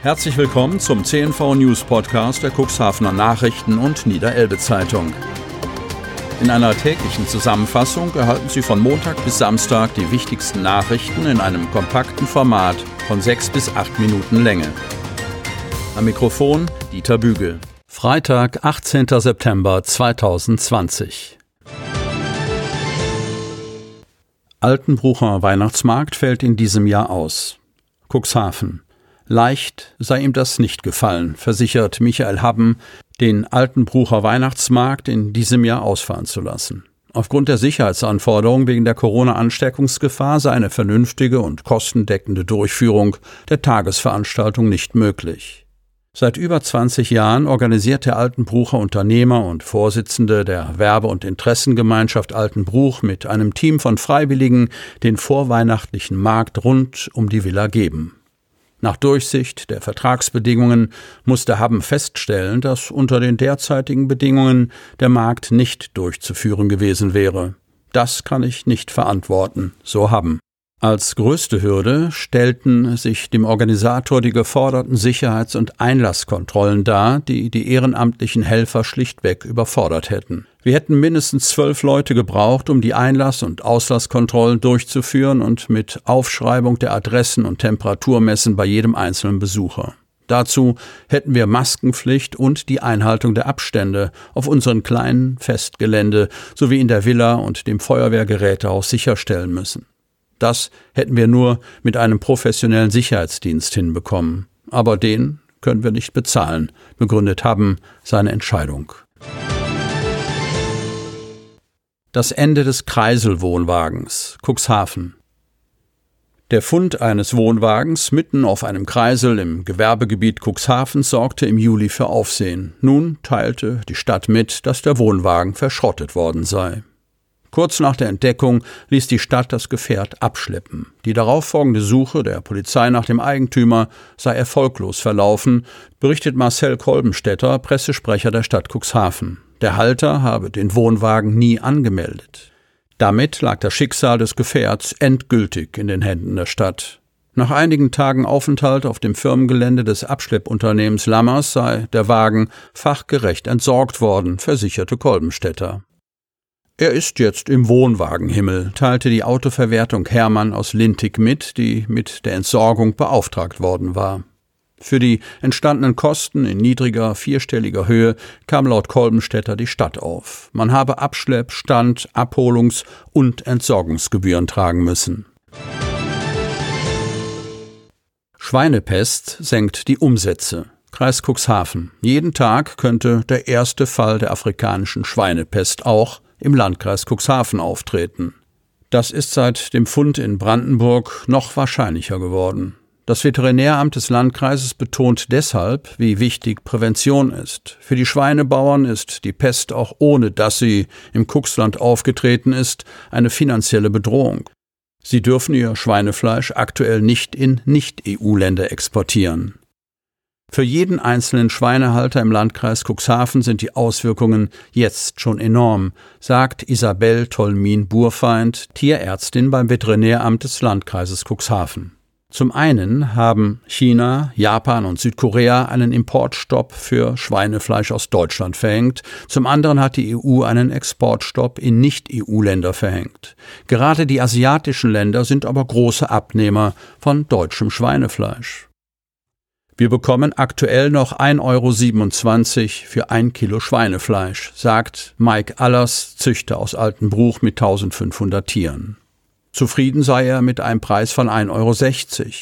Herzlich willkommen zum CNV News Podcast der Cuxhavener Nachrichten und Niederelbe Zeitung. In einer täglichen Zusammenfassung erhalten Sie von Montag bis Samstag die wichtigsten Nachrichten in einem kompakten Format von sechs bis acht Minuten Länge. Am Mikrofon Dieter Bügel. Freitag, 18. September 2020. Altenbrucher Weihnachtsmarkt fällt in diesem Jahr aus. Cuxhaven. Leicht sei ihm das nicht gefallen, versichert Michael Habben, den Altenbrucher Weihnachtsmarkt in diesem Jahr ausfahren zu lassen. Aufgrund der Sicherheitsanforderungen wegen der Corona-Ansteckungsgefahr sei eine vernünftige und kostendeckende Durchführung der Tagesveranstaltung nicht möglich. Seit über 20 Jahren organisiert der Altenbrucher Unternehmer und Vorsitzende der Werbe- und Interessengemeinschaft Altenbruch mit einem Team von Freiwilligen den vorweihnachtlichen Markt rund um die Villa geben. Nach Durchsicht der Vertragsbedingungen musste Haben feststellen, dass unter den derzeitigen Bedingungen der Markt nicht durchzuführen gewesen wäre. Das kann ich nicht verantworten, so Haben. Als größte Hürde stellten sich dem Organisator die geforderten Sicherheits- und Einlasskontrollen dar, die die ehrenamtlichen Helfer schlichtweg überfordert hätten. Wir hätten mindestens zwölf Leute gebraucht, um die Einlass- und Auslasskontrollen durchzuführen und mit Aufschreibung der Adressen und Temperaturmessen bei jedem einzelnen Besucher. Dazu hätten wir Maskenpflicht und die Einhaltung der Abstände auf unseren kleinen Festgelände sowie in der Villa und dem Feuerwehrgerätehaus sicherstellen müssen. Das hätten wir nur mit einem professionellen Sicherheitsdienst hinbekommen. Aber den können wir nicht bezahlen, begründet haben seine Entscheidung. Das Ende des Kreiselwohnwagens, Cuxhaven. Der Fund eines Wohnwagens mitten auf einem Kreisel im Gewerbegebiet Cuxhaven sorgte im Juli für Aufsehen. Nun teilte die Stadt mit, dass der Wohnwagen verschrottet worden sei. Kurz nach der Entdeckung ließ die Stadt das Gefährt abschleppen. Die darauffolgende Suche der Polizei nach dem Eigentümer sei erfolglos verlaufen, berichtet Marcel Kolbenstädter, Pressesprecher der Stadt Cuxhaven. Der Halter habe den Wohnwagen nie angemeldet. Damit lag das Schicksal des Gefährts endgültig in den Händen der Stadt. Nach einigen Tagen Aufenthalt auf dem Firmengelände des Abschleppunternehmens Lammers sei der Wagen fachgerecht entsorgt worden, versicherte Kolbenstädter. Er ist jetzt im Wohnwagenhimmel, teilte die Autoverwertung Hermann aus Lintig mit, die mit der Entsorgung beauftragt worden war. Für die entstandenen Kosten in niedriger vierstelliger Höhe kam laut Kolbenstädter die Stadt auf. Man habe Abschlepp-, Stand-, Abholungs- und Entsorgungsgebühren tragen müssen. Schweinepest senkt die Umsätze. Kreis Cuxhaven. Jeden Tag könnte der erste Fall der afrikanischen Schweinepest auch im Landkreis Cuxhaven auftreten. Das ist seit dem Fund in Brandenburg noch wahrscheinlicher geworden. Das Veterinäramt des Landkreises betont deshalb, wie wichtig Prävention ist. Für die Schweinebauern ist die Pest auch ohne dass sie im Cuxland aufgetreten ist, eine finanzielle Bedrohung. Sie dürfen ihr Schweinefleisch aktuell nicht in Nicht-EU-Länder exportieren. Für jeden einzelnen Schweinehalter im Landkreis Cuxhaven sind die Auswirkungen jetzt schon enorm, sagt Isabel Tolmin-Burfeind, Tierärztin beim Veterinäramt des Landkreises Cuxhaven. Zum einen haben China, Japan und Südkorea einen Importstopp für Schweinefleisch aus Deutschland verhängt, zum anderen hat die EU einen Exportstopp in Nicht-EU-Länder verhängt. Gerade die asiatischen Länder sind aber große Abnehmer von deutschem Schweinefleisch. Wir bekommen aktuell noch 1,27 Euro für ein Kilo Schweinefleisch, sagt Mike Allers, Züchter aus Altenbruch mit 1500 Tieren. Zufrieden sei er mit einem Preis von 1,60 Euro.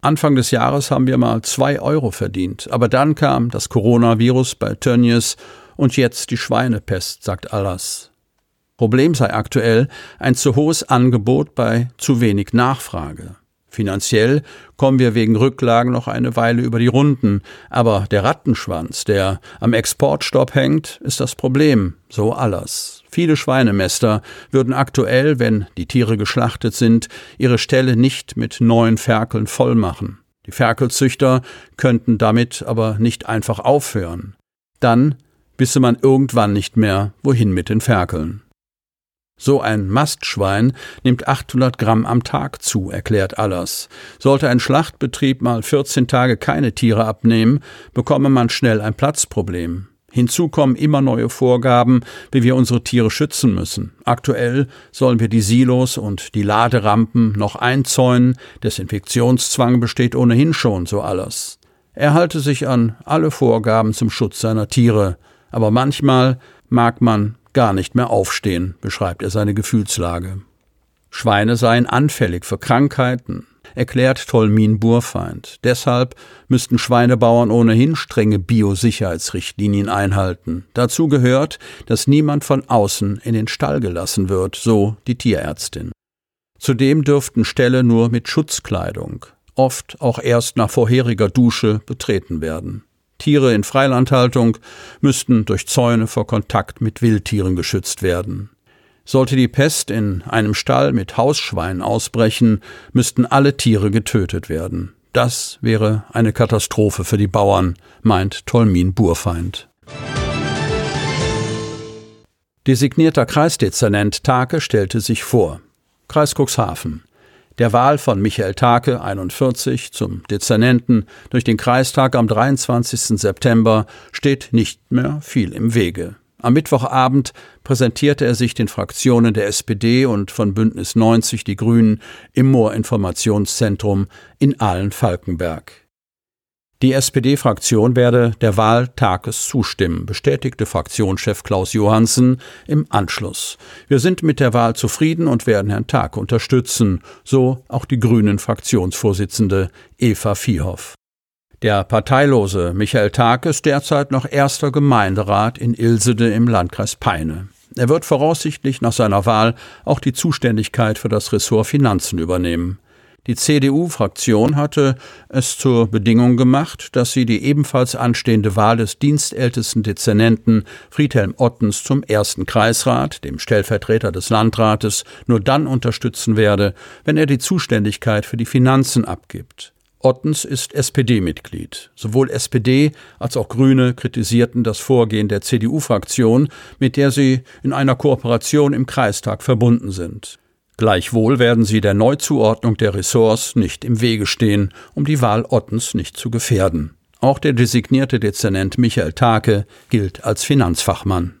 Anfang des Jahres haben wir mal 2 Euro verdient, aber dann kam das Coronavirus bei Tönnies und jetzt die Schweinepest, sagt Allers. Problem sei aktuell ein zu hohes Angebot bei zu wenig Nachfrage. Finanziell kommen wir wegen Rücklagen noch eine Weile über die Runden, aber der Rattenschwanz, der am Exportstopp hängt, ist das Problem, so alles. Viele Schweinemester würden aktuell, wenn die Tiere geschlachtet sind, ihre Ställe nicht mit neuen Ferkeln voll machen. Die Ferkelzüchter könnten damit aber nicht einfach aufhören. Dann wisse man irgendwann nicht mehr, wohin mit den Ferkeln. So ein Mastschwein nimmt 800 Gramm am Tag zu, erklärt Allers. Sollte ein Schlachtbetrieb mal 14 Tage keine Tiere abnehmen, bekomme man schnell ein Platzproblem. Hinzu kommen immer neue Vorgaben, wie wir unsere Tiere schützen müssen. Aktuell sollen wir die Silos und die Laderampen noch einzäunen, Desinfektionszwang besteht ohnehin schon, so Allers. Er halte sich an alle Vorgaben zum Schutz seiner Tiere, aber manchmal mag man gar nicht mehr aufstehen, beschreibt er seine Gefühlslage. Schweine seien anfällig für Krankheiten, erklärt Tolmin Burfeind. Deshalb müssten Schweinebauern ohnehin strenge Biosicherheitsrichtlinien einhalten. Dazu gehört, dass niemand von außen in den Stall gelassen wird, so die Tierärztin. Zudem dürften Ställe nur mit Schutzkleidung, oft auch erst nach vorheriger Dusche, betreten werden. Tiere in Freilandhaltung müssten durch Zäune vor Kontakt mit Wildtieren geschützt werden. Sollte die Pest in einem Stall mit Hausschweinen ausbrechen, müssten alle Tiere getötet werden. Das wäre eine Katastrophe für die Bauern, meint Tolmin Burfeind. Designierter Kreisdezernent Take stellte sich vor. Kreis Cuxhaven. Der Wahl von Michael Take, 41, zum Dezernenten durch den Kreistag am 23. September steht nicht mehr viel im Wege. Am Mittwochabend präsentierte er sich den Fraktionen der SPD und von Bündnis 90 Die Grünen im Moor-Informationszentrum in Ahlen-Falkenberg. Die SPD-Fraktion werde der Wahl Tages zustimmen, bestätigte Fraktionschef Klaus Johansen im Anschluss. Wir sind mit der Wahl zufrieden und werden Herrn Tag unterstützen, so auch die Grünen Fraktionsvorsitzende Eva Viehoff. Der parteilose Michael Tag ist derzeit noch erster Gemeinderat in Ilsede im Landkreis Peine. Er wird voraussichtlich nach seiner Wahl auch die Zuständigkeit für das Ressort Finanzen übernehmen. Die CDU-Fraktion hatte es zur Bedingung gemacht, dass sie die ebenfalls anstehende Wahl des dienstältesten Dezernenten Friedhelm Ottens zum ersten Kreisrat, dem Stellvertreter des Landrates, nur dann unterstützen werde, wenn er die Zuständigkeit für die Finanzen abgibt. Ottens ist SPD-Mitglied. Sowohl SPD als auch Grüne kritisierten das Vorgehen der CDU-Fraktion, mit der sie in einer Kooperation im Kreistag verbunden sind. Gleichwohl werden sie der Neuzuordnung der Ressorts nicht im Wege stehen, um die Wahl Ottens nicht zu gefährden. Auch der designierte Dezernent Michael Take gilt als Finanzfachmann.